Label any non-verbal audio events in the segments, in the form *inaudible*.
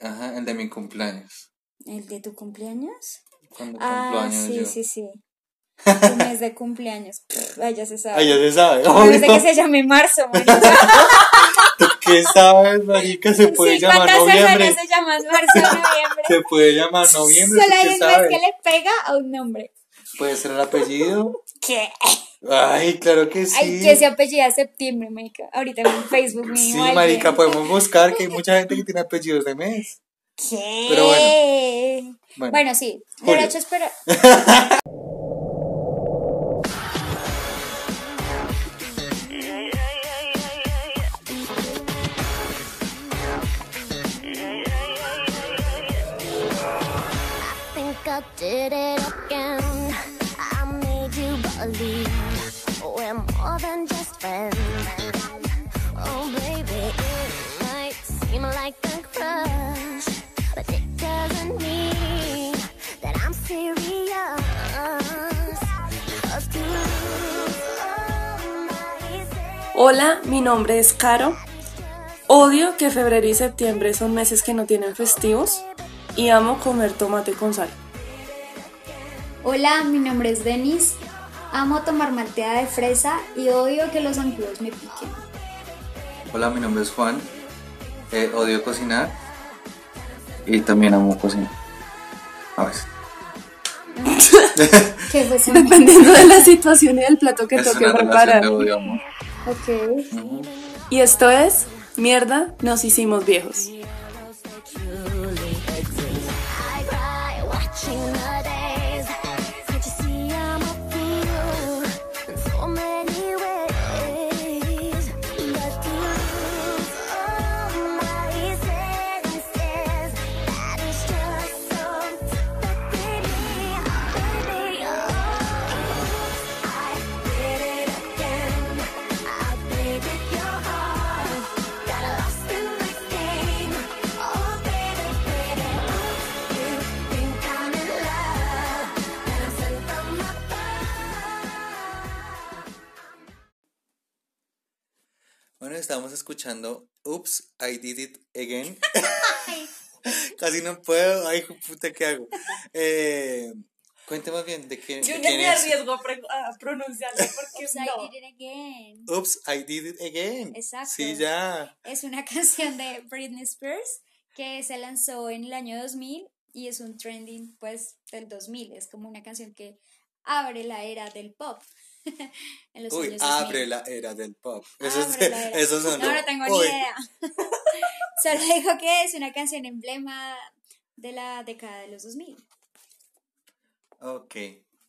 Ajá, el de mi cumpleaños. ¿El de tu cumpleaños? Cuando Ah, años sí, yo. sí, sí. Tu *laughs* mes de cumpleaños. Ay, ya se sabe. Ay, ya se sabe. Menos de obvio. que se llame marzo. *laughs* ¿Tú qué sabes, marica? Se puede Sí, llamar ¿cuántas noviembre. se llaman marzo noviembre? Se puede llamar noviembre. Solo ¿tú hay un mes que le pega a un nombre. Puede ser el apellido. ¿Qué? Ay, claro que sí. Ay, que se apellida septiembre, marica. Ahorita en Facebook mío. Sí, marica, podemos buscar que hay mucha gente que tiene apellidos de mes. ¿Qué? Pero bueno. Bueno. sí. Julio. Derecho a esperar. think I did it again. I made you believe than just friends. Oh, baby, it might seem like a crush, but it doesn't mean that I'm serious. Hola, mi nombre es Caro. Odio que febrero y septiembre son meses que no tienen festivos y amo comer tomate con sal. Hola, mi nombre es Denis. Amo tomar malteada de fresa y odio que los zancudos me piquen. Hola, mi nombre es Juan. Eh, odio cocinar. Y también amo cocinar. A veces. *laughs* ¿Qué fue eso? Dependiendo de la situación y del plato que es toque una preparar. de odio-amor. Ok. Y esto es Mierda, nos hicimos viejos. Estábamos escuchando Oops, I Did It Again. *laughs* Casi no puedo. Ay, puta, ¿qué hago? Eh, cuente más bien de qué. de quién es. a, pronunciarlo *laughs* porque Oops, I did it again. Oops, I Did It Again. Exacto. Sí, ya. Es una *laughs* canción de Britney Spears que se lanzó en el año 2000 y es un trending pues del 2000. Es como una canción que abre la era del pop. *laughs* en los Uy, años 2000. abre la era del pop. *laughs* Eso, es, Abre la era. *laughs* eso sonó. No, no tengo Uy. ni idea. Solo digo que es una canción emblema de la década de los 2000. Ok.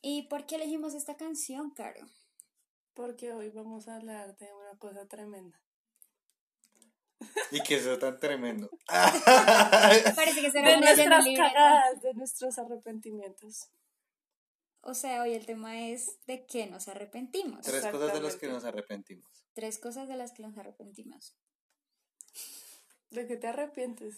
¿Y por qué elegimos esta canción, Caro? Porque hoy vamos a hablar de una cosa tremenda. Y que eso tan tremendo. Parece que se De nuestras cagadas, de nuestros arrepentimientos. O sea, hoy el tema es de qué nos arrepentimos. Tres cosas de las que nos arrepentimos. Tres cosas de las que nos arrepentimos. ¿De qué te arrepientes?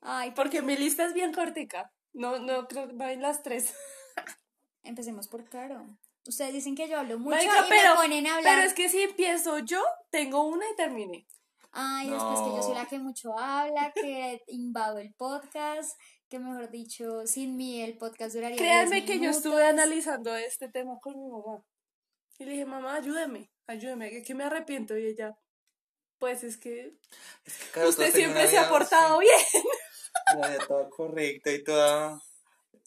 Ay, Porque mi lista es bien cortica. No, no creo que vayan las tres. *laughs* empecemos por Caro. Ustedes dicen que yo hablo mucho Marica, y pero, me ponen a hablar. pero es que si empiezo yo, tengo una y terminé. Ay, después que yo soy la que mucho habla, que invado el podcast, que mejor dicho, sin mí el podcast duraría Créanme 10 que yo estuve analizando este tema con mi mamá. Y le dije, mamá, ayúdame, ayúdame, que, que me arrepiento. Y ella, pues es que Claro, usted siempre se ha portado sí, bien. una vida *laughs* toda correcta y toda.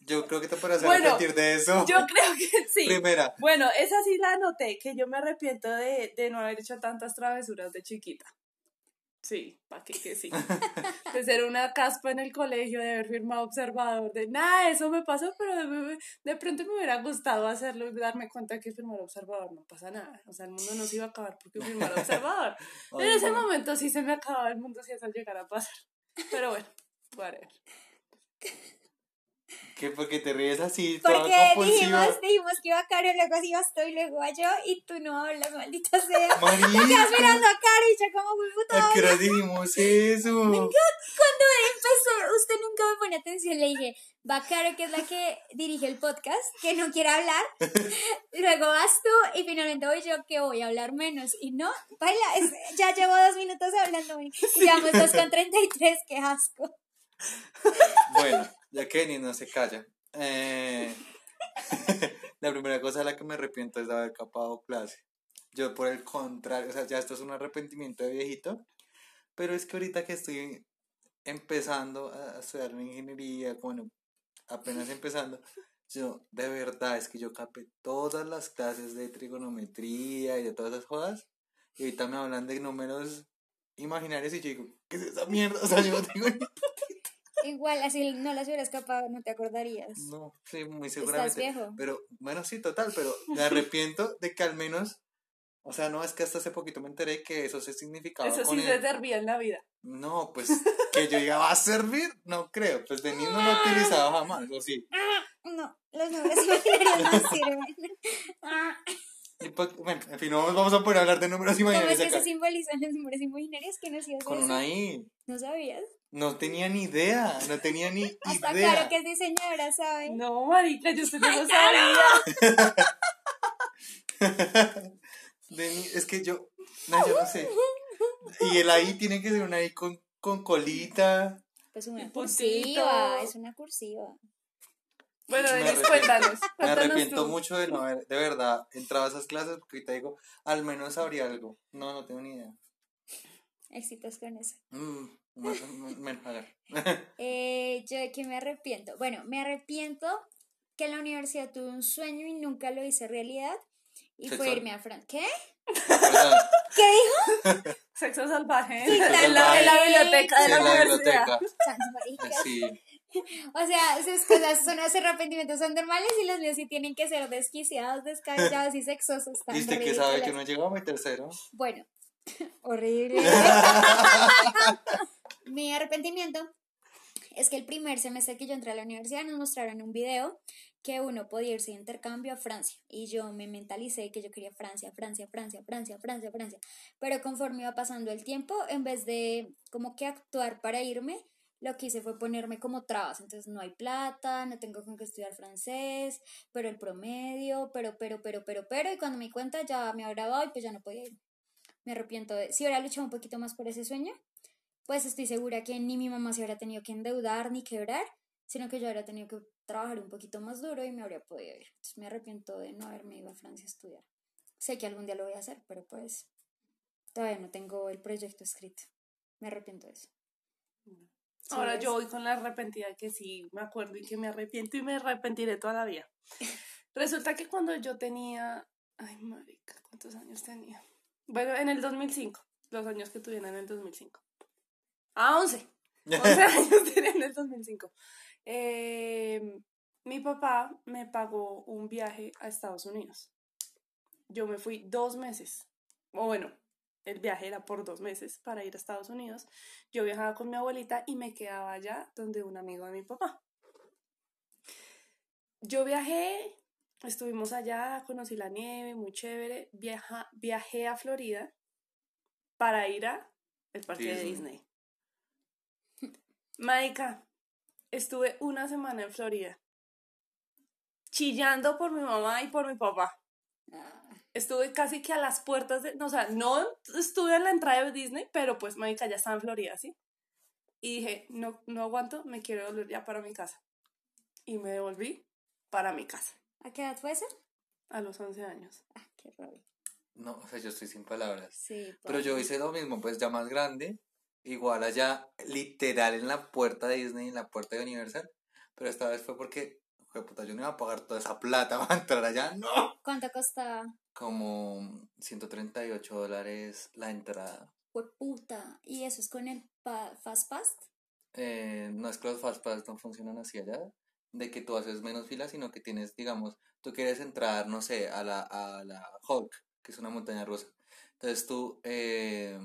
Yo creo que te podrás Bueno, arrepentir de eso. Yo creo que sí. Primera. Bueno, esa sí la anoté, que yo me arrepiento de, de no haber hecho tantas travesuras de chiquita. Sí, para que, que sí. De ser una caspa en el colegio, de haber firmado observador, de nada, eso me pasó, pero de, de pronto me hubiera gustado hacerlo y darme cuenta que firmar observador no pasa nada. O sea, el mundo no se iba a acabar porque firmar observador. *laughs* En ese momento sí se me acababa el mundo si eso llegara a pasar. Pero bueno, whatever. *laughs* ¿Qué? Porque te ríes así, Porque dijimos, dijimos que iba a Caro, luego ibas tú y luego a yo, y tú no hablas, maldita sea. *laughs* Te quedas mirando a Caro y yo como, "Uy, puta, ¿a qué hora dijimos *laughs* eso? Cuando empezó, usted nunca me pone atención, le dije, va Caro, que es la que dirige el podcast, que no quiere hablar, *laughs* luego vas tú, y finalmente voy yo, que voy a hablar menos, y no, baila, es- ya llevo dos minutos hablando, y llevamos dos con 33, qué asco. Bueno, ya que ni no se calla. Eh, *laughs* la primera cosa de la que me arrepiento es de haber capado clase. Yo por el contrario, o sea, ya esto es un arrepentimiento de viejito, pero es que ahorita que estoy empezando a estudiar mi ingeniería, bueno, apenas empezando, yo de verdad es que yo capé todas las clases de trigonometría y de todas esas jodas, y ahorita me hablan de números imaginarios y yo digo, ¿qué es esa mierda? O sea, yo no tengo ni Igual, así no las hubieras capado, no te acordarías. No, sí, muy Estás seguramente. viejo. Pero, bueno, sí, total, pero me arrepiento de que al menos, o sea, no, es que hasta hace poquito me enteré que eso se significaba Eso con sí se servía en la vida. No, pues, que yo diga, ¿va a servir? No creo, pues de niño no lo he utilizado jamás, o sí. No, los números imaginarios no sirven. Y pues, bueno, en fin, no vamos a poder hablar de números ¿Cómo es imaginarios que acá. se simbolizan los números imaginarios? ¿Qué nos ibas a Con decir? una I. ¿No sabías? No tenía ni idea, no tenía ni Hasta idea. claro que es diseñadora, ¿sabe? No, marica, yo usted *laughs* no sabía. *laughs* Es que yo, no, yo no sé. Y el I tiene que ser una I con, con colita. Pues una cursiva, es una cursiva. Bueno, Me Denis, arrepiento. cuéntanos. Me arrepiento tú. mucho de no haber, de verdad, entrado a esas clases porque ahorita digo, al menos sabría algo. No, no tengo ni idea. Éxitos con eso. Mm, a ver. *laughs* Eh, yo de qué me arrepiento. Bueno, me arrepiento que en la universidad tuve un sueño y nunca lo hice realidad. Y fue ¿Sexual? irme a Francia. ¿Qué? *laughs* ¿Qué dijo? Sexo salvaje. Sí, en, la, en la biblioteca de sí, la, la universidad. biblioteca. Maricas. Sí. *laughs* O sea, esas cosas son esos arrepentimientos son normales y los míos sí tienen que ser desquiciados, descabellados y sexosos. tan ¿Viste que sabe que no llegó a mi tercero? Bueno, horrible. Mi arrepentimiento es que el primer semestre que yo entré a la universidad nos mostraron un video que uno podía irse de intercambio a Francia y yo me mentalicé que yo quería Francia, Francia, Francia, Francia, Francia, Francia. Pero conforme iba pasando el tiempo, en vez de como que actuar para irme, lo que hice fue ponerme como trabas. Entonces no hay plata, no tengo con qué estudiar francés, pero el promedio, pero, pero, pero, pero, pero. Y cuando me di cuenta ya me había graduado y pues ya no podía ir. Me arrepiento de... Si hubiera luchado un poquito más por ese sueño, pues estoy segura que ni mi mamá se hubiera tenido que endeudar ni quebrar, sino que yo habría tenido que trabajar un poquito más duro y me habría podido ir. Entonces me arrepiento de no haberme ido a Francia a estudiar. Sé que algún día lo voy a hacer, pero pues todavía no tengo el proyecto escrito. Me arrepiento de eso. Sí, Ahora yo voy con la arrepentida que sí me acuerdo y que me arrepiento y me arrepentiré toda la vida. *laughs* Resulta que cuando yo tenía. Ay, marica, ¿cuántos años tenía? Bueno, en el 2005. Los años que tuviera en el 2005. Ah, 11. 11 años tenía en el 2005. Eh, mi papá me pagó un viaje a Estados Unidos. Yo me fui dos meses. O bueno, el viaje era por dos meses para ir a Estados Unidos. Yo viajaba con mi abuelita y me quedaba allá donde un amigo de mi papá. Yo viajé, estuvimos allá, conocí la nieve, muy chévere. Viaja, viajé a Florida para ir a el parque de Disney. Maica, estuve una semana en Florida. Chillando por mi mamá y por mi papá. Estuve casi que a las puertas de. No, o sea, no estuve en la entrada de Disney, pero pues, Maica, ya estaba en Florida, ¿sí? Y dije, no, no aguanto, me quiero volver ya para mi casa. Y me devolví para mi casa ¿A qué edad fue eso? a los 11 años. Ah, qué rabia. No, o sea, yo estoy sin palabras. Sí, Pero yo hice lo mismo, pues ya más grande, igual allá, literal en la puerta de Disney, en la puerta de Universal, pero esta vez fue porque, joder, puta, yo no iba a pagar toda esa plata *laughs* para entrar allá, no. ¿Cuánto costaba? Como 138 dólares la entrada. Fue puta. ¿Y eso es con el pa- Fast Pass? Eh, no es que los Fastpass no funcionan así allá, de que tú haces menos filas, sino que tienes, digamos, tú quieres entrar, no sé, a la, a la Hulk, que es una montaña rusa. Entonces tú eh,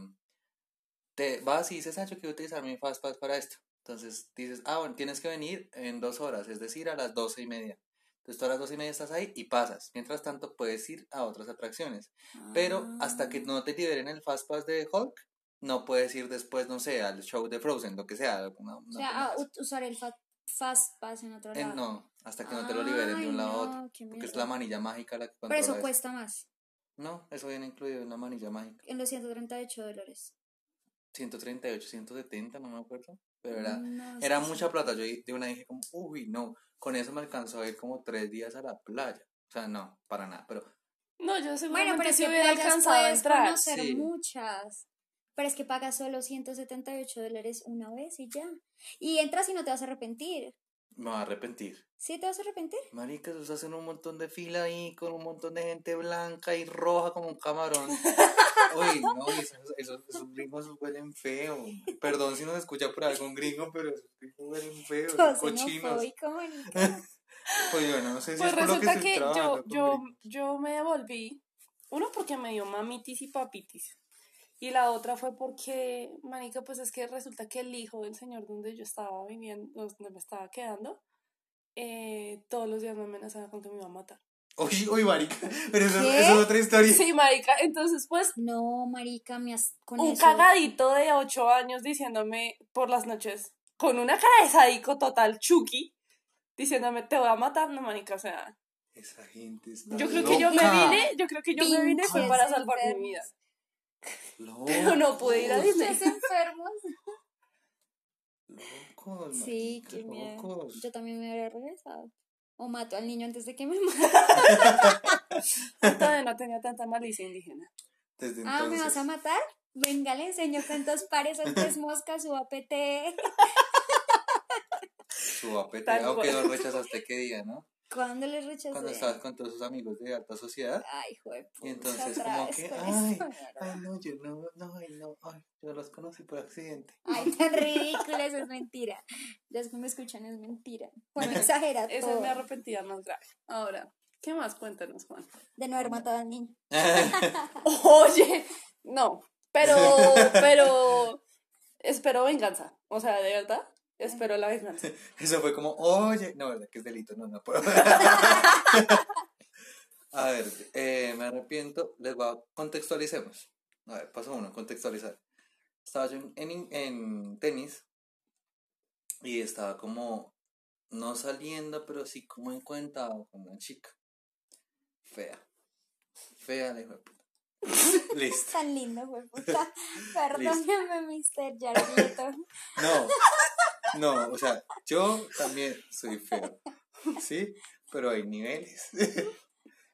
te vas y dices, ah, yo quiero utilizar mi Fastpass para esto. Entonces dices, ah, bueno, tienes que venir en dos horas, es decir, a las doce y media. Entonces tú a las doce y media estás ahí y pasas. Mientras tanto puedes ir a otras atracciones. Pero hasta que no te liberen el Fastpass de Hulk, no puedes ir después, no sé, al show de Frozen, lo que sea. una- O una sea, ah, usar el fa- Fast Pass en otro Eh, lado. no, hasta que no te lo liberen de un lado a no, otro. qué Porque es la manilla mágica la que Pero eso. cuesta más. No, eso viene incluido en la manilla mágica. En los 138 dólares. 138, 170, no me acuerdo. Pero era, No, era sí, sí. mucha plata. Yo de una dije como, uy, no, con eso me alcanzó a ir como tres días a la playa. O sea, no, para nada. Pero No, yo Bueno, seguramente pero es si que hubiera alcanzado a entrar. conocer Sí. muchas. Pero es que pagas solo 178 dólares una vez y ya. Y entras y no te vas a arrepentir. me voy a arrepentir. ¿Sí te vas a arrepentir? Marica, se hacen un montón de fila ahí con un montón de gente blanca y roja como un camarón. *laughs* Uy, no, esos, esos, esos gringos huelen feo. Perdón si nos escucha por algún gringo, pero esos gringos huelen feo, son cochinos. *laughs* Pues bueno, no sé si Pues es por lo que resulta que, yo, yo, yo me devolví. Uno porque me dio mamitis y papitis. Y la otra fue porque, manica, pues es que resulta que el hijo del señor donde yo estaba viviendo, donde me estaba quedando, eh, todos los días me amenazaba con que me iba a matar. Uy, uy, marica, *laughs* pero eso, es otra historia. Sí, marica, entonces pues No, marica, me has con un eso. cagadito de ocho años diciéndome por las noches, con una cara de sádico total, Chucky, diciéndome, te voy a matar, no, marica, o sea, Esa gente está yo creo que yo me vine, yo creo que yo me vine fue para salvar mi vida. Locos, Pero no pude ir a Disney. Enfermos. *laughs* Locos, Sí, marica, qué miedo. locos. Yo también me habría regresado. O mato al niño antes de que me *laughs* mate. Todavía no tenía tanta malicia indígena. Desde Ah, ¿me vas a matar? Venga, le enseño cuántos pares son tres moscas, su APT. Su Tal aunque cual. lo rechazaste qué día, ¿no? ¿Cuándo les rechacé? Cuando estabas con todos sus amigos de alta sociedad. Ay, joder. Y entonces como que, ay, ay, no, yo no, no, ay, no, ay, yo los conocí por accidente. Ay, tan ridículo, eso es mentira. Ya es que me escuchan, es mentira. Bueno, exagera Esa es todo. mi arrepentida más grave. Ahora, ¿qué más? Cuéntanos, Juan. De no haber matado al niño. *laughs* Oye, no, pero, pero, espero venganza. O sea, de verdad, espero la venganza. *laughs* Eso fue como, oye, no, verdad que es delito, no, no puedo. *laughs* A ver, eh, me arrepiento, les voy a contextualicemos. A ver, paso uno, contextualizar. Estaba yo en, en, en tenis y estaba como, no saliendo, pero sí como encuentrado con una chica. Fea. Fea, de puta. *laughs* Listo. Tan lindo, fue puta. Perdóname, Mr. Jarleto. No, no, o sea, yo también soy feo, ¿sí? Pero hay niveles. *laughs*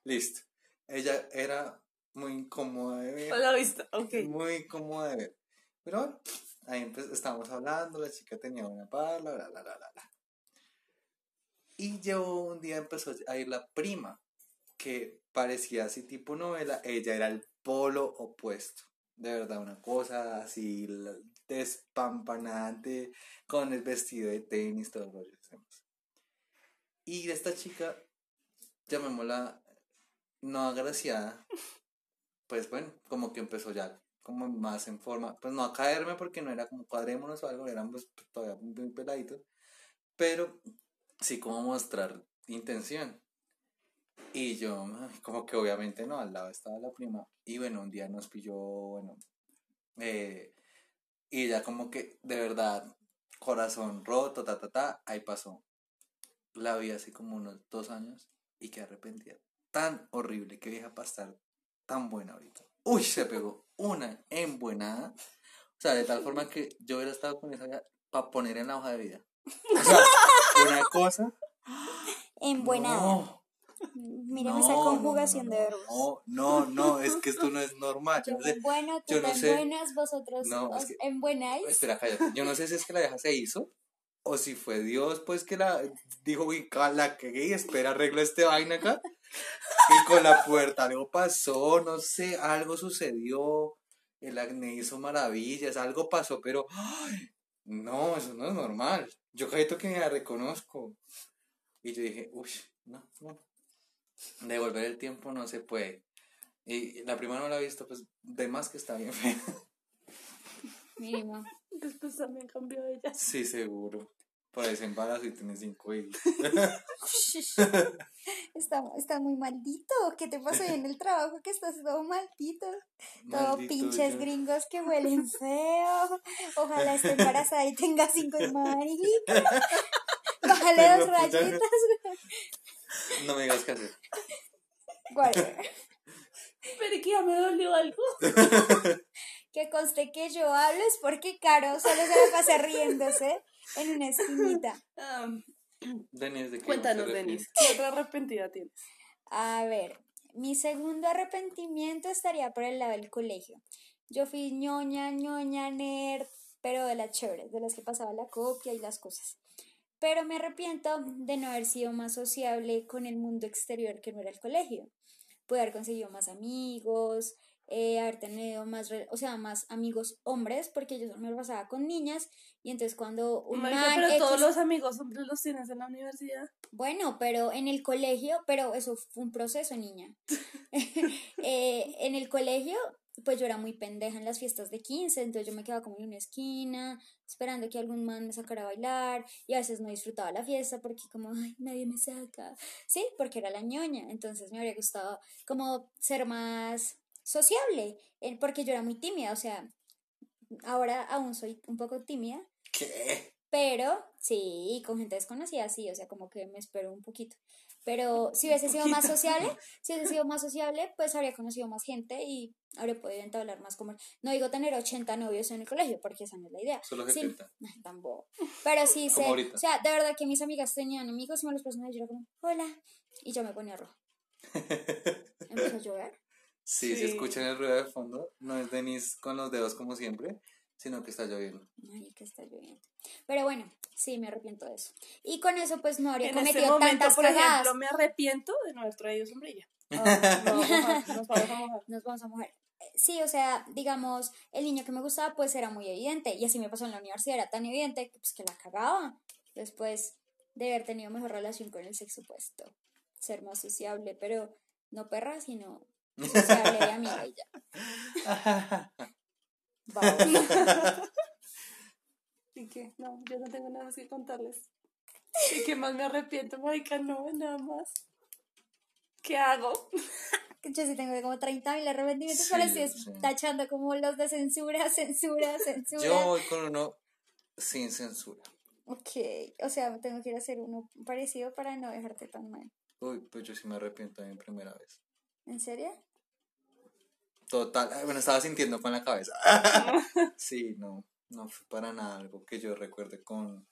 Listo. Ella era muy incómoda de ver, A la vista, ok. muy incómoda de ver. Pero bueno, ahí estábamos hablando, la chica tenía una parla, bla, bla, bla, bla. Y yo un día empezó a ir la prima, que parecía así tipo novela, ella era el polo opuesto. De verdad, una cosa así despampanante, con el vestido de tenis, todo el rollo. hacemos. Y esta chica, llamémosla no agraciada, pues bueno, como que empezó ya como más en forma, pues no a caerme porque no era como cuadrémonos o algo, éramos todavía muy peladitos, pero sí como mostrar intención. Y yo, como que obviamente no, al lado estaba la prima. Y bueno, un día nos pilló, bueno, eh, y ella como que de verdad, corazón roto, ta, ta, ta, ahí pasó. La vi hace como unos dos años y que arrepentida. Tan horrible, que vieja para estar tan buena ahorita. Uy, se pegó una embuenada. O sea, de tal forma que yo hubiera estado con esa para poner en la hoja de vida. O sea, una cosa. Embuenada. No, Mírame no, esa conjugación no, de verbos. No, no, no, es que esto no es normal. Yo sé, bueno, tú yo sé. embuenas, vosotros os es que- embuenáis. Espera, cállate. Yo no sé si es que la vieja se hizo o si fue Dios, pues que la dijo, uy, la cagué y espera, arreglo este vaina acá. Y con la puerta algo pasó, no sé, algo sucedió. El acné hizo maravillas, algo pasó, pero ¡ay! no, eso no es normal. Yo cállate que me la reconozco. Y yo dije, uy, no, no. Devolver el tiempo no se puede. Y la prima no la ha visto, pues de más que está bien fea. *laughs* Mínimo. Después también cambió ella. Sí, seguro. Por ese embarazo y tiene cinco hijos. *laughs* Está, está muy maldito. ¿Qué te pasó en el trabajo que estás todo maldito? Todo Maldito pinches yo. gringos que huelen feo. Ojalá esté embarazada y tenga cinco *laughs* marica. Bájale dos puta, rayitas. No me digas qué hacer. Whatever. Pero que ya me dolió algo. *laughs* que conste que yo hablo es porque Caro solo se la pasa riéndose en una esquinita. Denis, ¿de qué cuéntanos? Denis, ¿qué otra arrepentida tienes? A ver, mi segundo arrepentimiento estaría por el lado del colegio. Yo fui ñoña, ñoña, nerd, pero de las chéveres, de las que pasaba la copia y las cosas. Pero me arrepiento de no haber sido más sociable con el mundo exterior que no era el colegio. Pude haber conseguido más amigos, eh, haber tenido más, o sea, más amigos hombres, porque yo me lo pasaba con niñas, y entonces cuando un Marica, pero todos los amigos hombres los tienes en la universidad. bueno, pero en el colegio, pero eso fue un proceso, niña. *laughs* Eh, en el colegio, pues yo era muy pendeja en las fiestas de 15, entonces yo me quedaba como en una esquina, esperando que algún man me sacara a bailar, y a veces no disfrutaba la fiesta porque como, ay, nadie me saca. Sí, porque era la ñoña, entonces me habría gustado como ser más sociable, eh, porque yo era muy tímida, o sea, ahora aún soy un poco tímida, ¿Qué? pero sí, con gente desconocida, sí, o sea, como que me espero un poquito. Pero si hubiese sido más sociable, *laughs* si hubiese sido más sociable, pues habría conocido más gente y habría podido entablar más como... No digo tener 80 novios en el colegio, porque esa no es la idea. Solo Sí, 70. ay, tan bobo. Pero sí, sé, o sea, de verdad que mis amigas tenían amigos y me los presentaban y yo era como, hola, y yo me ponía roja. *laughs* Empezó a llover. Sí, si Sí. escuchan el ruido de fondo, no es Denis con los dedos como siempre, sino que está lloviendo. Ay, que está lloviendo. Pero bueno, sí, me arrepiento de eso. Y con eso, pues no habría En cometido este momento, tantas por cagadas. ejemplo, me arrepiento de no haber traído sombrilla. *laughs* Ah, nos vamos a mojar. nos vamos a mojar. Eh, Sí, o sea, digamos, el niño que me gustaba pues era muy evidente y así me pasó en la universidad, era tan evidente que, pues, que la cagaba. Después de haber tenido mejor relación con el sexo opuesto, ser más sociable, pero no perra, sino sociable y amiga y ya. *laughs* Vamos. *laughs* ¿Y qué? No, yo no tengo nada más que contarles. ¿Y qué más me arrepiento, marica? No, nada más. ¿Qué hago? *laughs* Yo sí tengo como 30 mil arrepentimientos, Sí, pero sí es sí. tachando como los de censura, *laughs* censura, censura. Yo voy con uno sin censura. Ok, o sea, tengo que ir a hacer uno parecido para no dejarte tan mal. Uy, pues yo sí me arrepiento de mi primera vez. ¿En serio? Total, bueno, estaba sintiendo con la cabeza. *laughs* sí, no, no fue para nada algo que yo recuerde con,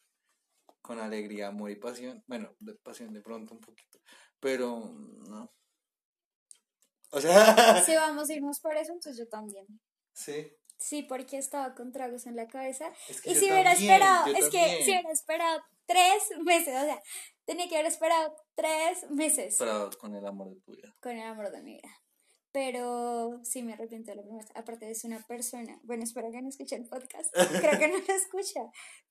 con alegría, amor y pasión. Bueno, de pasión de pronto un poquito, pero no. O sea, *laughs* Si vamos a irnos por eso, entonces yo también. sí. Sí, porque estaba con tragos en la cabeza. Es que Y si hubiera también, esperado, es que si hubiera esperado tres meses, o sea, tenía que haber esperado tres meses Pero con el amor de tu vida. con el amor de mi vida. Pero sí me arrepiento de lo primero. Aparte es una persona, bueno, espero que no escuche el podcast, creo que no lo escucha,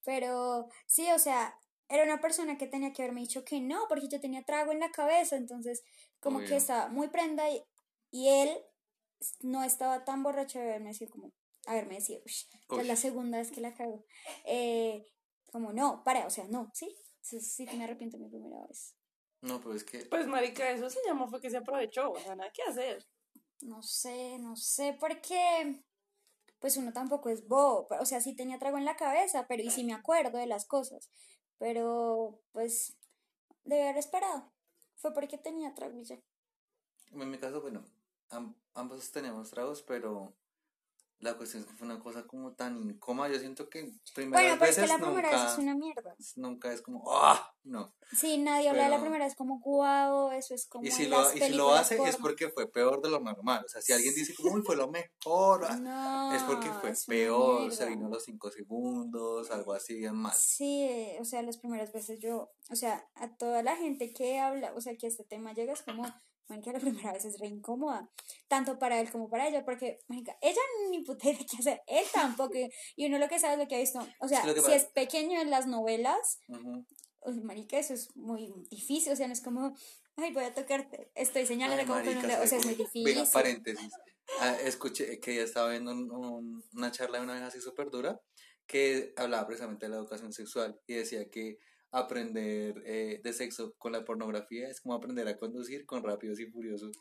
pero sí, o sea, era una persona que tenía que haberme dicho que no, porque yo tenía trago en la cabeza, entonces como Obvio. que estaba muy prenda y, y él no estaba tan borracho de haberme decir como, haberme decir, "Ush, esta es la segunda vez que la cago. Eh, como no, para, o sea, no, sí, sí, sí que me arrepiento de mi primera vez. No, pero es que Pues, marica, eso se llamó fue que se aprovechó. O sea, nada que hacer. No sé, no sé, porque pues uno tampoco es bobo, o sea, sí tenía trago en la cabeza, pero y sí me acuerdo de las cosas, pero pues debe haber esperado. Fue porque tenía trago y ya. en mi caso, bueno, am- ambos teníamos tragos, pero la cuestión es que fue una cosa como tan incómoda. Yo siento que primeras Bueno, pero es que la primera nunca, vez es una mierda. nunca es como, ¡ah! No. Sí, nadie habla de la primera vez como guau, eso es como Y si, lo, y si lo hace es porno. porque fue peor de lo normal. O sea, si alguien dice como, uy, fue lo mejor, ah", No, es porque fue es peor, se mierda. vino los cinco segundos, algo así bien mal. Sí, o sea, las primeras veces yo, o sea, a toda la gente que habla, o sea, que este tema llega es como, que la primera vez es re incómoda, tanto para él como para ella, porque, marica, ella ni puta idea qué hacer, él tampoco, y- uno lo que sabe es lo que ha visto, o sea, que si es pequeño en las novelas, Ujú. uy, marica, eso es muy difícil, o sea, no es como, ay, voy a tocarte, estoy señalando como con un marica, dedo, o sea, es muy difícil. Venga, paréntesis. Ah, escuché que ella estaba viendo un- un- una charla de una vez así súper dura que hablaba precisamente de la educación sexual y decía que aprender eh, de sexo con la pornografía es como aprender a conducir con rápidos y furiosos.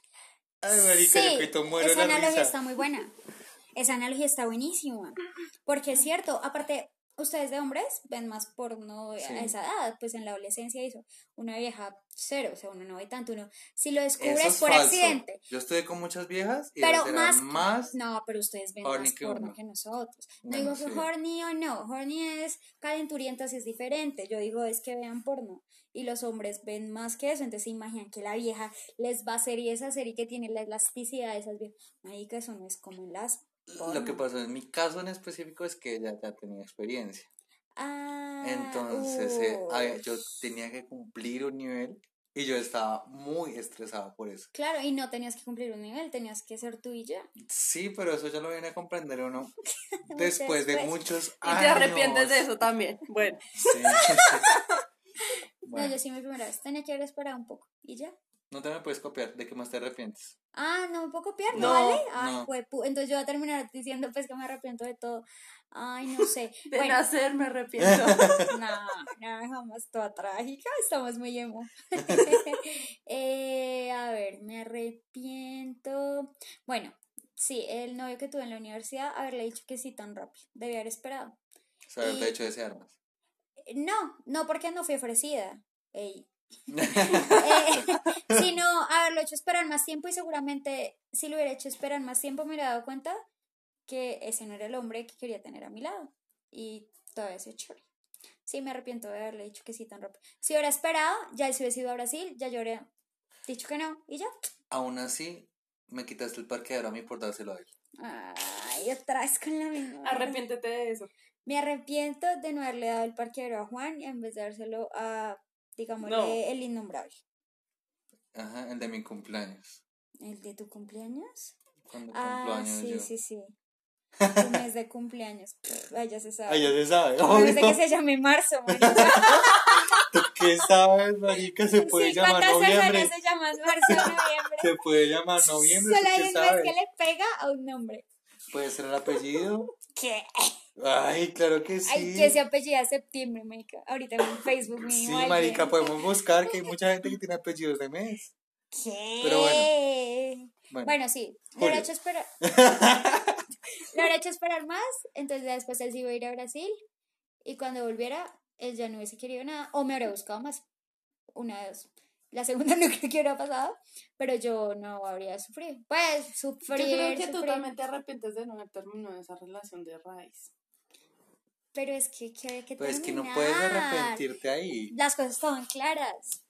Ay, marica, yo Sí, que muero esa la analogía risa. está muy buena. Esa analogía está buenísima. Porque es cierto, aparte, ustedes de hombres ven más porno Sí. a esa edad, pues en la adolescencia eso. Una vieja, cero, o sea, uno no ve tanto, uno, si lo descubres es por falso. accidente. Yo estuve con muchas viejas y Pero más- más... No, pero ustedes ven más que porno uno. que nosotros. No Bueno, digo que sí. horny o no, horny es calenturientas y es diferente. Yo digo es que vean porno. Y los hombres ven más que eso, entonces se imaginan que la vieja les va a hacer y esa serie que tiene la elasticidad de esas viejas. Marica, eso no es como en Lo que pasó en mi caso en específico es que ella ya tenía experiencia. Ah, Entonces eh, uh. había- yo tenía que cumplir un nivel y yo estaba muy estresado por eso. Claro, y no tenías que cumplir un nivel, tenías que ser tú y ya. Sí, pero eso ya lo viene a comprender uno *laughs* después de después. muchos Y años. te arrepientes de eso también. Bueno, Sí. *laughs* *laughs* No, yo sí mi primera vez tenía que haber esperado un poco y ya. No te me puedes copiar. ¿De qué más te arrepientes? Ah, no me puedo copiar, ¿no, No, vale? Ay, no. juepu- Entonces yo voy a terminar diciendo pues que me arrepiento de todo. Ay, no sé. *laughs* de bueno, nacer me arrepiento. *laughs* no, *laughs* no, jamás toda trágica, estamos muy emo. eh, a ver, me arrepiento. Bueno, sí, el novio que tuve en la universidad, haberle dicho que sí tan rápido, debía haber esperado. O sea, haberte Y- hecho ese armas. Eh, No, no porque no fui ofrecida. Ey. Eh, *laughs* sino haberlo hecho esperar más tiempo y seguramente si lo hubiera hecho esperar más tiempo me hubiera dado cuenta que ese no era el hombre que quería tener a mi lado y todavía ese chévere. Sí, me arrepiento de haberle dicho que sí tan rápido. Si hubiera esperado, ya si hubiera ido a Brasil, ya yo habría dicho que no y ya. Aún así, me quitaste el parqueadero a mí por dárselo a él. Ay, otra vez con la misma. Arrepiéntete de eso. Me arrepiento de no haberle dado el parqueadero a Juan y en vez de dárselo a, digámosle, No. el innombrable. Ajá, el de mi cumpleaños. ¿El de tu cumpleaños? Cuando cumplo Ah, años sí, yo. sí, sí. *laughs* Tu mes de cumpleaños. Ay, ya se sabe. Ay, ya se sabe. A menos de obvio. que se llame marzo, marica. *laughs* ¿Tú qué sabes, marica? Se puede Sí, llamar ¿cuántas noviembre. se llaman marzo o noviembre? *laughs* Se puede llamar noviembre, Solo ¿tú hay qué un mes que le pega a un nombre. Puede ser el apellido. ¿Qué? Ay, claro que sí. Ay, que se apellida septiembre, marica. Ahorita en Facebook Sí, mismo. alguien. marica, podemos buscar que hay *laughs* mucha gente que tiene apellidos de mes. ¿Qué? Pero bueno. Bueno, sí. Le Julio. habrá hecho esperar. *laughs* Le habrá hecho esperar más. Entonces después él sí iba a ir a Brasil. Y cuando volviera, él ya no hubiese querido nada. O me habría buscado más. Una de dos. La segunda *laughs* no creo que hubiera pasado. Pero yo no habría sufrido. Pues Yo sufrir. creo que tú sufrir. también te arrepientes de no haber terminado esa relación de raíz. Pero es que, que había que pues es que no terminar. puedes arrepentirte ahí. Las cosas estaban claras.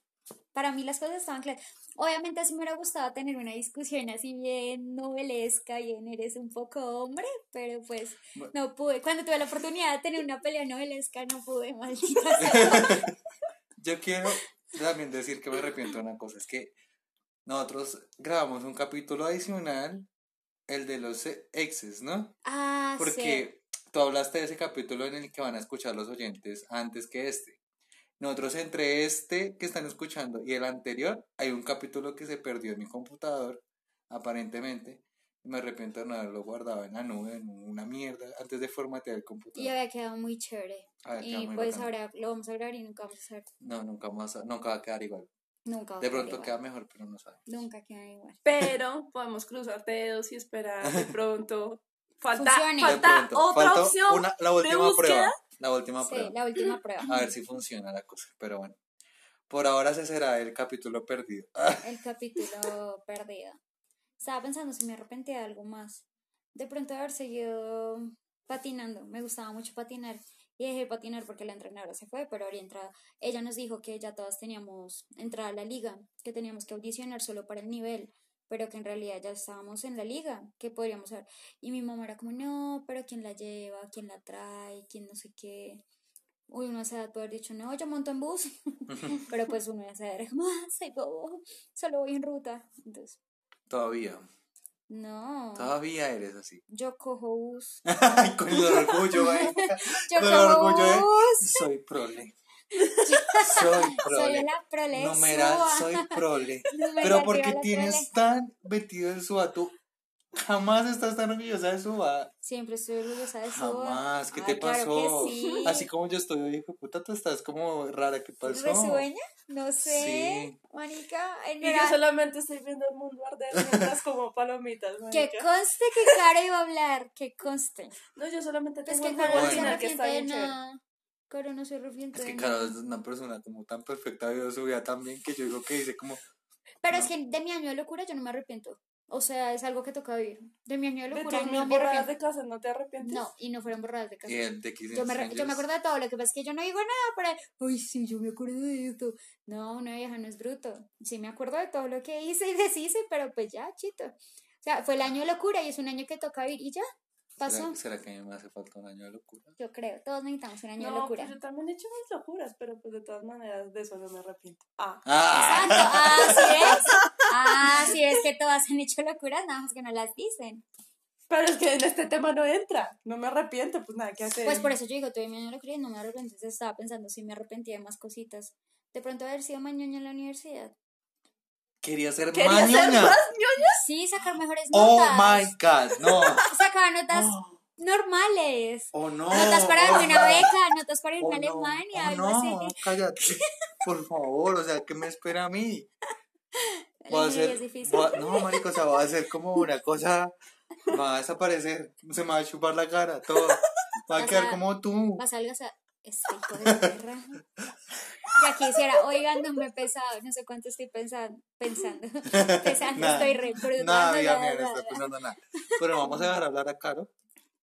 Para mí las cosas estaban claras. Obviamente sí me hubiera gustado tener una discusión así bien novelesca, bien eres un poco hombre, pero pues Bueno. no pude. Cuando tuve la oportunidad de tener una pelea novelesca, no pude, *laughs* maldita *laughs* sea. Yo quiero también decir que me arrepiento de una cosa. Es que nosotros grabamos un capítulo adicional, el de los exes, ¿no? Ah, sí. Tú hablaste de ese capítulo en el que van a escuchar los oyentes antes que este. Nosotros entre este que están escuchando y el anterior hay un capítulo que se perdió en mi computador, aparentemente. Y me arrepiento de no haberlo guardado en la nube, en una mierda, antes de formatear el computador. Y había quedado muy chévere. Y muy pues ahora lo vamos a grabar y nunca vamos a hacer. No, nunca, vamos a- nunca va a quedar igual. Nunca va a De pronto igual. queda mejor, pero no sabes. Nunca queda igual. Pero podemos cruzar dedos y esperar de *laughs* pronto. Falta, Funcione. Falta otra falta opción. una- la última prueba. La última Sí, prueba. la última prueba. A ver si funciona la cosa. Pero bueno. Por ahora ese será el capítulo perdido. *laughs* el capítulo perdido. Estaba pensando si me arrepentía de algo más. De pronto de haber seguido patinando. Me gustaba mucho patinar. Y dejé de patinar porque la entrenadora se fue, pero entrado. Ella nos dijo que ya todas teníamos entrada a la liga, que teníamos que audicionar solo para el nivel, pero que en realidad ya estábamos en la liga, que podríamos ser. Y mi mamá era como, no, pero ¿quién la lleva? ¿Quién la trae? ¿Quién no sé qué? Uy, uno esa edad puede haber dicho, no, yo monto en bus. *laughs* pero pues uno a esa edad era como, "Ah, soy bobo, solo voy en ruta. Entonces, Todavía. no, Todavía eres así. yo cojo bus. *laughs* Con el orgullo, *laughs* eh. Yo Con el cojo orgullo, eh. bus. Soy prole. Soy *laughs* Soy prole. la prole. Numeral, suba. soy prole. *laughs* Numeral, Pero porque tienes prole. tan metido en su atu Jamás estás tan orgullosa de Suba. Siempre estoy orgullosa de eso. Jamás. ¿Qué Ay, te claro pasó? que sí. Así como yo estoy hoy, hijo puta, tú estás como rara. ¿Qué pasó? ¿Resueña? No sé. Sí. Marica, en Y yo solamente estoy viendo el mundo arder mientras como palomitas, *laughs* que marica. conste que Caro iba a hablar, que conste. No, yo solamente Es tengo que el que está bien chévere. Caro no se arrepiente Es de que. Carol es una persona como tan perfecta, vio su vida tan bien que yo digo que dice como, Pero No. es que de mi año de locura yo no me arrepiento. O sea, es algo que toca vivir. De mi año de De locura tus no borradas de casa, ¿no te arrepientes? No, y no fueron borradas de el de Kiss Yo me, yo me acuerdo de todo, lo que pasa es que yo no digo nada para, ay, sí, yo me acuerdo de esto. No, una vieja no es bruto. Sí me acuerdo de todo lo que hice y deshice, pero pues ya, chito. O sea, fue el año de locura y es un año que toca vivir y ya, pasó. ¿Será, será que a mí me hace falta un año de locura? Yo creo, todos necesitamos un año de No, locura. pues yo también he hecho mis locuras, pero pues de todas maneras de eso no me arrepiento. Ah, ¡Ah! Exacto, así es. *laughs* Así es que todas han hecho locuras, nada más que no las dicen. pero es que en este tema no entra. No me arrepiento, pues nada que hacer. Pues por eso yo digo, tuve mi año de locura y no me arrepiento. Entonces estaba pensando si me arrepentía de más cositas. De pronto haber sido mañoña en la universidad. Quería ser Quería ser mañoña. más Sí, sacar *gasps* mejores Oh notas. my god, no. *laughs* Sacar notas *gasps* Oh, normales. oh, no. Notas para oh, una beca, notas para irme Oh, a no. Alemania, Oh, algo no, así. cállate. Por favor, o sea, ¿qué me espera a mí? *laughs* Voy a hacer, voy a- no, *laughs* marico, o sea, va a ser como una cosa, va a desaparecer, se me va a chupar la cara, todo, va a quedar a- como tú. Vas a este hijo de perra. Y aquí hiciera, oigan, no me he pesado, no sé cuánto estoy pensando, *laughs* pensando, estoy re Nada, amiga mía, no está pensando nada. Pero vamos a dejar hablar a Caro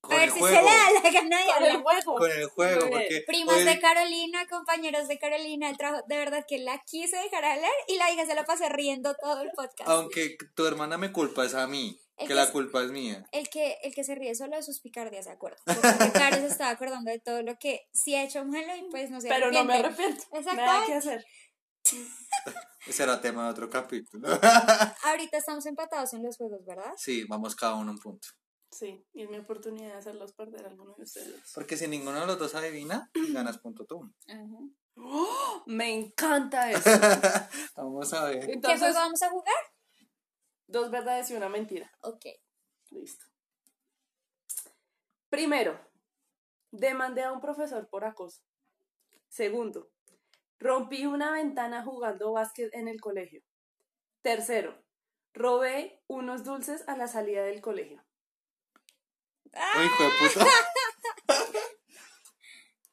con A ver el si juego, se le da la gana de Con el hablar. juego. con el juego, porque Primas hoy- de Carolina, compañeros de Carolina, el trabajo, de verdad que la quise dejar hablar y la hija se la pasé riendo todo el podcast. aunque tu hermana me culpa es a mí, El que que la es- culpa es mía. El que, el que se ríe solo de sus picardías, ¿se acuerda? Porque Caro se *laughs* estaba acordando de todo lo que sí ha hecho malo y pues no se Pero no me arrepiento. Nada que Exactamente. hacer. *laughs* Ese era tema de otro capítulo. *laughs* Ahorita estamos empatados en los juegos, ¿verdad? Sí, vamos cada uno un punto. Sí, y es mi oportunidad de hacerlos perder a alguno de ustedes. Porque si ninguno de los dos adivina, *clears throat* ganas punto tú. Ajá. ¡Oh! Me encanta eso. Vamos a ver. ¿Qué juego vamos a jugar? Dos verdades y una mentira. Ok. Listo. Primero, demandé a un profesor por acoso. Segundo, rompí una ventana jugando básquet en el colegio. Tercero, robé unos dulces a la salida del colegio. Uy, hijo de puta.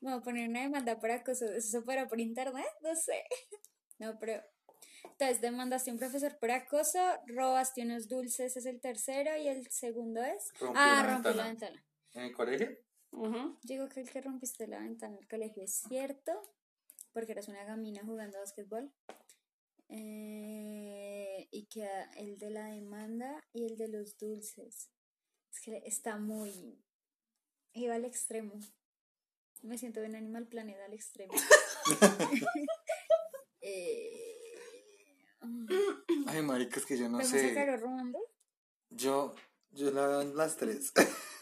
Me *laughs* voy a poner una demanda por acoso. ¿Eso se fuera por internet? No sé. No, pero. Entonces, demandaste a un profesor por acoso, robaste unos dulces, es el tercero, y el segundo es. Rompí ah, una rompí la ventana. ¿En el colegio? Ujú. Digo que el que rompiste la ventana del colegio es cierto, porque eras una gamina jugando básquetbol. Eh, y que el de la demanda y el de los dulces. Es que está muy. Iba al extremo. Me siento en Animal Planet al extremo. *laughs* *laughs* eh, *clears throat* Ay, marica, es que yo no ¿Podemos sé. sacarlo robando? Yo, yo la veo en las tres. *laughs*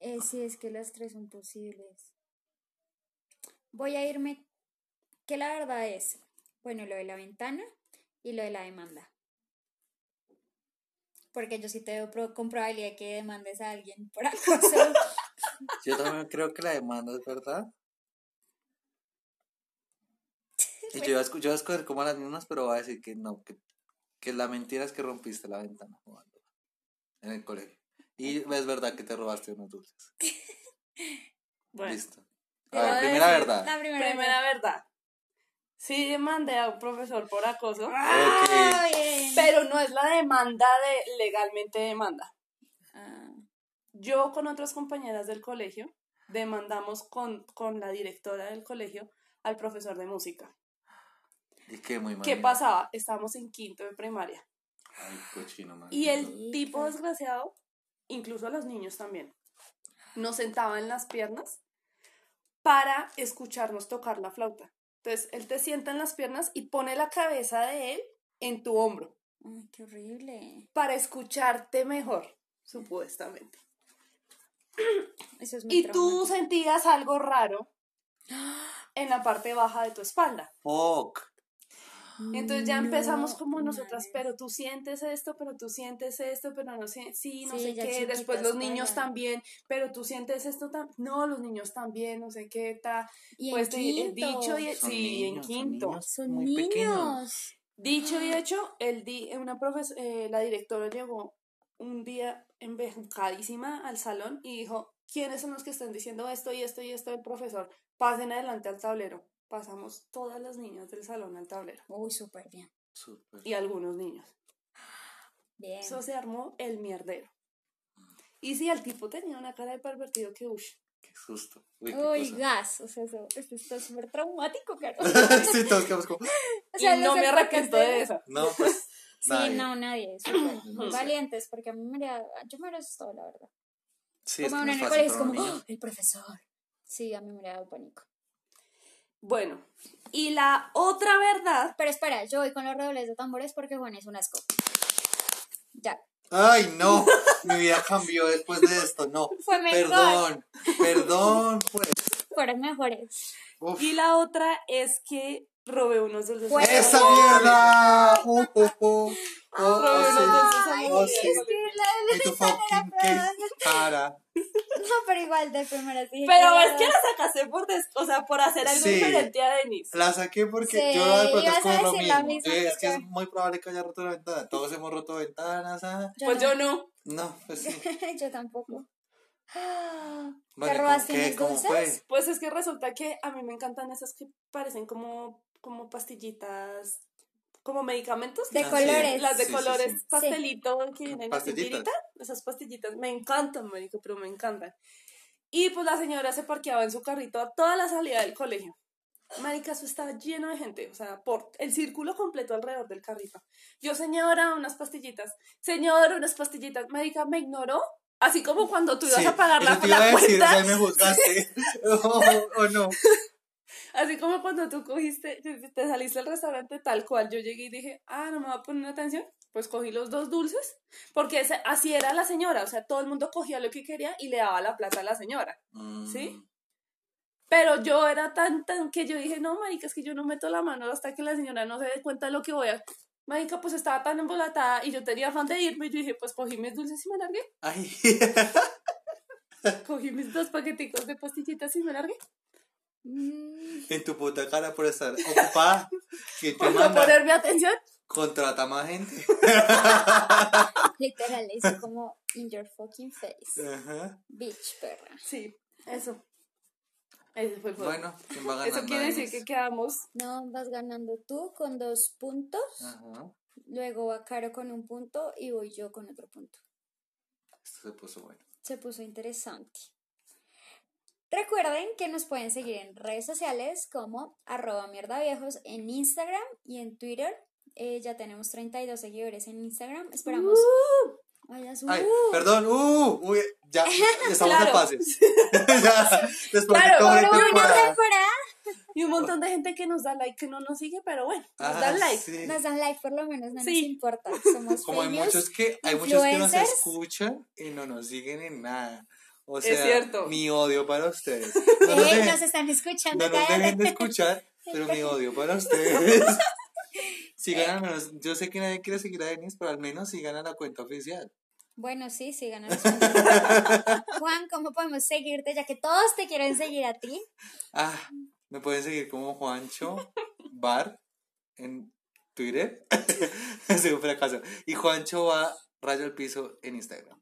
Eh, sí, es que las tres son posibles. Voy a irme, que la verdad es, bueno, lo de la ventana y lo de la demanda. Porque yo sí te veo pro- con probabilidad que demandes a alguien por acoso. *laughs* Yo también creo que la demanda es verdad. Y yo iba, a yo a escoger como las mismas, pero voy a decir que no, que, que la mentira es que rompiste la ventana jugando en el colegio. Y es verdad que te robaste unos dulces. *laughs* Bueno, Listo. A ver, a primera verdad. La primera. primera verdad. Sí demandé a un profesor por acoso, Ah, bien. pero no es la demanda de legalmente demanda. Ah, Yo con otras compañeras del colegio demandamos con, con la directora del colegio al profesor de música. Y que muy mal. ¿Qué pasaba? Estábamos en quinto de primaria. Ay, cochino, man. Y el tipo desgraciado, incluso a los niños también, nos sentaba en las piernas para escucharnos tocar la flauta. Entonces, él te sienta en las piernas y pone la cabeza de él en tu hombro ay, qué horrible. para escucharte mejor, supuestamente. *clears throat* Eso es muy Y tú sentías algo raro *gasps* en la parte baja de tu espalda. Fuck. Entonces ya empezamos No, como nosotras, madre. pero tú sientes esto, pero tú sientes esto, pero no sé, sí, no Sí, sé qué. Después los niños también, pero tú sientes esto también. No, los niños también, no sé qué está. Y Pues en sí, el quinto. dicho y Son sí, en son quinto. niños Son muy niños. Dicho y hecho, el di una profes eh, la directora llegó un día embejucadísima al salón y dijo, ¿quiénes son los que están diciendo esto y esto y esto del profesor? Pasen adelante al tablero. Pasamos todas las niñas del salón al tablero Uy, súper bien. Súper. y algunos niños. Bien. Eso se armó el mierdero. Y sí, el tipo tenía una cara de pervertido que ush. Qué susto. Uy, qué Uy, gas. O sea, eso, esto está súper traumático, claro. *laughs* sí, todos quedamos como. O sea, y no me arrepiento de eso. No, pues. *laughs* Sí, nadie. no, nadie. Sé. valientes, porque a mí me haría, yo me hubiera asustado, la verdad. Sí, es como que uno no en es el fácil colegio, es como. "Oh, el profesor. Sí, a mí me hubiera dado pánico. Bueno, y la otra verdad, Pero espera, yo voy con los redobles de tambores porque Juan es un asco. Ya. Ay, no. *laughs* Mi vida cambió después de esto. No. *laughs* Fue mejor. Perdón. Perdón, pues. Fueron mejores. Uf. y la otra es que robé unos dulces. Pues- ¡Esa mierda! *laughs* Uh, uh, uh. Oh, oh, sí. Oh, sí. Es que la- fucking. Cara. No, pero igual de primera sí. Pero es que la sacaste por, des- o sea, por hacer algo Sí. diferente a Denis. La saqué porque Sí, yo de pronto ibas a escojo lo la mismo. misma Sí, que es que yo. es muy probable que haya roto la ventana. Todos hemos roto ventanas. ¿ah? Pues yo no. No, pues sí. *laughs* yo tampoco. Ah, Vale, ¿Te ¿cómo robaste fue? Pues es que resulta que a mí me encantan esas que parecen como, como pastillitas, como medicamentos. De Ah, sí. colores. Las de Sí, colores sí. pastelito que vienen Pastillitas. Esas pastillitas me encantan, marico, pero me encantan. Y pues la señora se parqueaba en su carrito a toda la salida del colegio. Marica, eso estaba lleno de gente, o sea, por el círculo completo alrededor del carrito. Yo, señora, unas pastillitas. Señor, unas pastillitas. Marica, me ignoró. Así como cuando tú ibas Sí, a pagar la, eso te iba la a decir, cuenta. sea, me juzgaste. *laughs* *laughs* o, o no. Así como cuando tú cogiste, te te saliste del restaurante tal cual, yo llegué y dije, ah, no me va a poner atención, pues cogí los dos dulces, porque así era la señora, o sea, todo el mundo cogía lo que quería y le daba la plata a la señora. ¿Sí? Mm, Pero yo era tan, tan que yo dije, no, marica, es que yo no meto la mano hasta que la señora no se dé cuenta de lo que voy a... Marica, pues estaba tan embolatada y yo tenía afán de irme y yo dije, pues cogí mis dulces y me largué. Ay. Cogí mis dos paqueticos de pastillitas y me largué. Mm, en tu puta cara por estar ocupada. ¿Quién te Por no ponerme atención. Contrata más gente. *laughs* literal, hizo como in your fucking face. Ajá. Bitch, perra. Sí, eso. Ese fue el juego. Bueno, ¿quién va ganando? Eso quiere decir que quedamos No, vas ganando tú con dos puntos, Ajá. luego va Caro con un punto y voy yo con otro punto. Esto se puso bueno. Se puso interesante. Recuerden que nos pueden seguir en redes sociales como arroba mierdaviejos en Instagram y en Twitter. Eh, ya tenemos 32 seguidores en Instagram. Esperamos. Vaya, su- Ay, perdón. Uh, uy, ya, estamos Claro. de pases. *laughs* Ya, después Claro, de una temporada. temporada. Y un montón de gente que nos da like, que no nos sigue, pero bueno, nos Ah, dan like. sí. Nos dan like por lo menos, no Sí. nos importa. *laughs* Somos Como hay muchos que, hay muchos que nos escuchan y no nos siguen en nada. O Es sea, cierto. mi odio para ustedes. *laughs* No nos Eh, dejen, nos están escuchando. no nos dejen de escuchar, pero mi odio para ustedes. *laughs* Sigan al menos, yo sé que nadie quiere seguir a Denis, pero al menos sigan a la cuenta oficial. Bueno, sí, sí, ganan *laughs* Juan, ¿cómo podemos seguirte? Ya que todos te quieren seguir a ti. Ah, me pueden seguir como Juancho Bar en Twitter. es un fracaso. Y Juancho va rayo al piso en Instagram.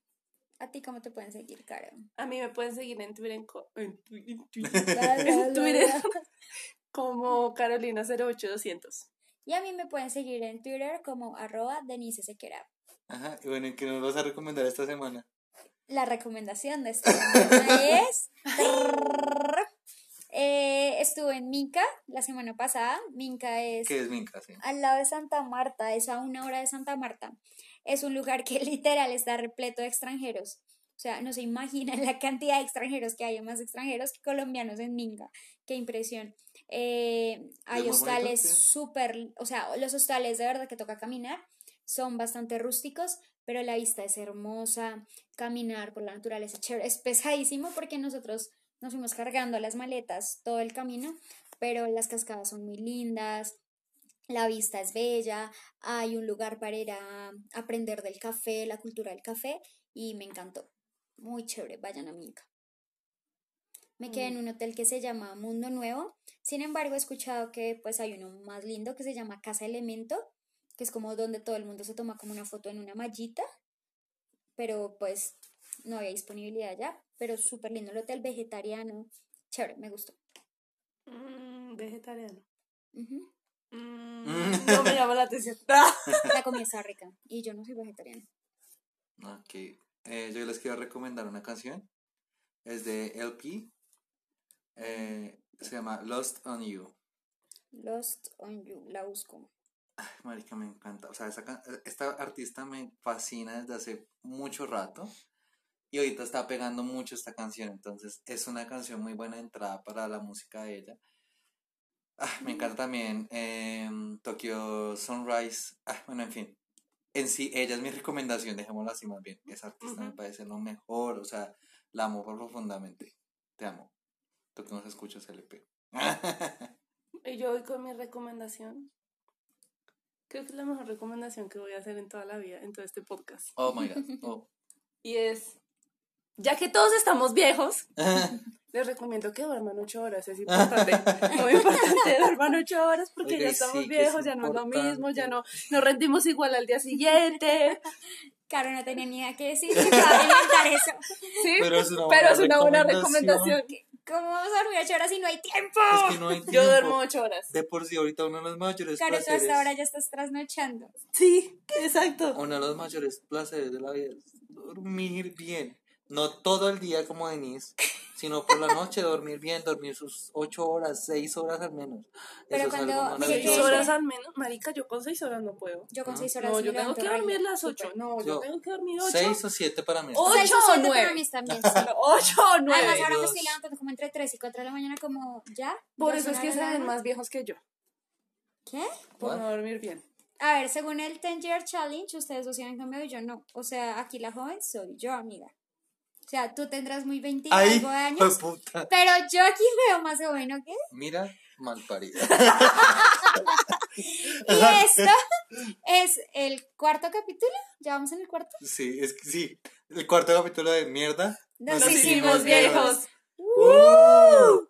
¿A ti cómo te pueden seguir, Caro? A mí me pueden seguir en Twitter, en co- en en Twitter, *laughs* La, la, en la, Twitter la. *laughs* como Carolina08200. Y a mí me pueden seguir en Twitter como arroba Denise Sequera. Ajá, y bueno, ¿y qué nos vas a recomendar esta semana? La recomendación de esta semana *laughs* es... Eh, estuve en Minca la semana pasada. Minca es ¿Qué es Minca? Sí. al lado de Santa Marta, es a una hora de Santa Marta. Es un lugar que *laughs* literal está repleto de extranjeros. O sea, no se imaginan la cantidad de extranjeros que hay, más extranjeros que colombianos en Minga. Qué impresión. Eh, hay hostales sí. súper, o sea, los hostales de verdad que toca caminar. Son bastante rústicos, pero la vista es hermosa. Caminar por la naturaleza, chévere. Es pesadísimo porque nosotros nos fuimos cargando las maletas todo el camino, pero las cascadas son muy lindas la vista es bella, hay un lugar para ir a aprender del café, la cultura del café, y me encantó. Muy chévere, vayan a Minca. Me quedé en un hotel que se llama Mundo Nuevo. Sin embargo, he escuchado que pues hay uno más lindo que se llama Casa Elemento, que es como donde todo el mundo se toma como una foto en una mallita, pero pues no había disponibilidad ya, pero súper lindo el hotel vegetariano, chévere, me gustó. Mm, vegetariano. Mm, *laughs* no me llama la atención. *laughs* La comida está rica y yo no soy vegetariana. Ok. Eh, yo les quiero recomendar una canción. Es de LP. Eh, se llama Lost on You. Lost on You, la busco. Ay, marica, me encanta. O sea, esa can- esta artista me fascina desde hace mucho rato. Y ahorita está pegando mucho esta canción. Entonces, es una canción muy buena de entrada para la música de ella. Ah, me encanta también em, Tokyo Sunrise. Ah, bueno, en fin. En sí, ella es mi recomendación, dejémoslo así más bien. Esa artista me Ujú. parece lo mejor. O sea, la amo profundamente. Te amo. Tú que nos escuchas LP. Y yo voy con mi recomendación. Creo que es la mejor recomendación que voy a hacer en toda la vida, en todo este podcast. oh my god. Oh. *laughs* Y es, ya que todos estamos viejos, *laughs* les recomiendo que duerman ocho horas, es *laughs* importante. Muy importante, duerman ocho horas porque Oiga, ya estamos sí, que viejos, es ya no es lo mismo, ya no nos rendimos igual al día siguiente. *laughs* Caro no tenía ni idea qué decir para inventar eso. *laughs* ¿Sí? Pero es una Pero buena es una buena recomendación. ¿Cómo vamos a dormir ocho horas si no hay tiempo? Es que no hay Yo tiempo. duermo ocho horas. De por sí, ahorita uno de los mayores Caro, tú placeres. hasta ahora ya estás trasnochando. Sí, exacto. Uno de los mayores placeres de la vida es dormir bien. No todo el día como Denise, sino por la noche dormir bien, dormir sus ocho horas, seis horas al menos. Pero Eso cuando- es algo horas al menos. Marica, yo con seis horas no puedo. Yo con Ah. seis horas No, yo tengo que dormir las ocho. súper. No, yo Yo- tengo que dormir ocho. Seis o siete para mí. Ocho. está bien. Seis o siete nueve. para mí también, *laughs* sí. Ocho o nueve. Además, ahora me estoy levantando como entre 3 y 4 de la mañana, como ya. Por eso es que se ven más viejos que yo. ¿Qué? Por no dormir bien. A ver, según el 10 Year Challenge, ustedes dos han cambiado y yo no. O sea, aquí la joven soy yo, amiga. O sea, tú tendrás muy 20 y Ay, algo de años, puta. pero yo aquí veo más joven, ¿ok? Mira, mal parida. *laughs* Y esto es el cuarto capítulo. ¿Ya vamos en el cuarto? Sí, es que sí. El cuarto capítulo de mierda. Nos Nos hicimos hicimos viejos. ¡Uh!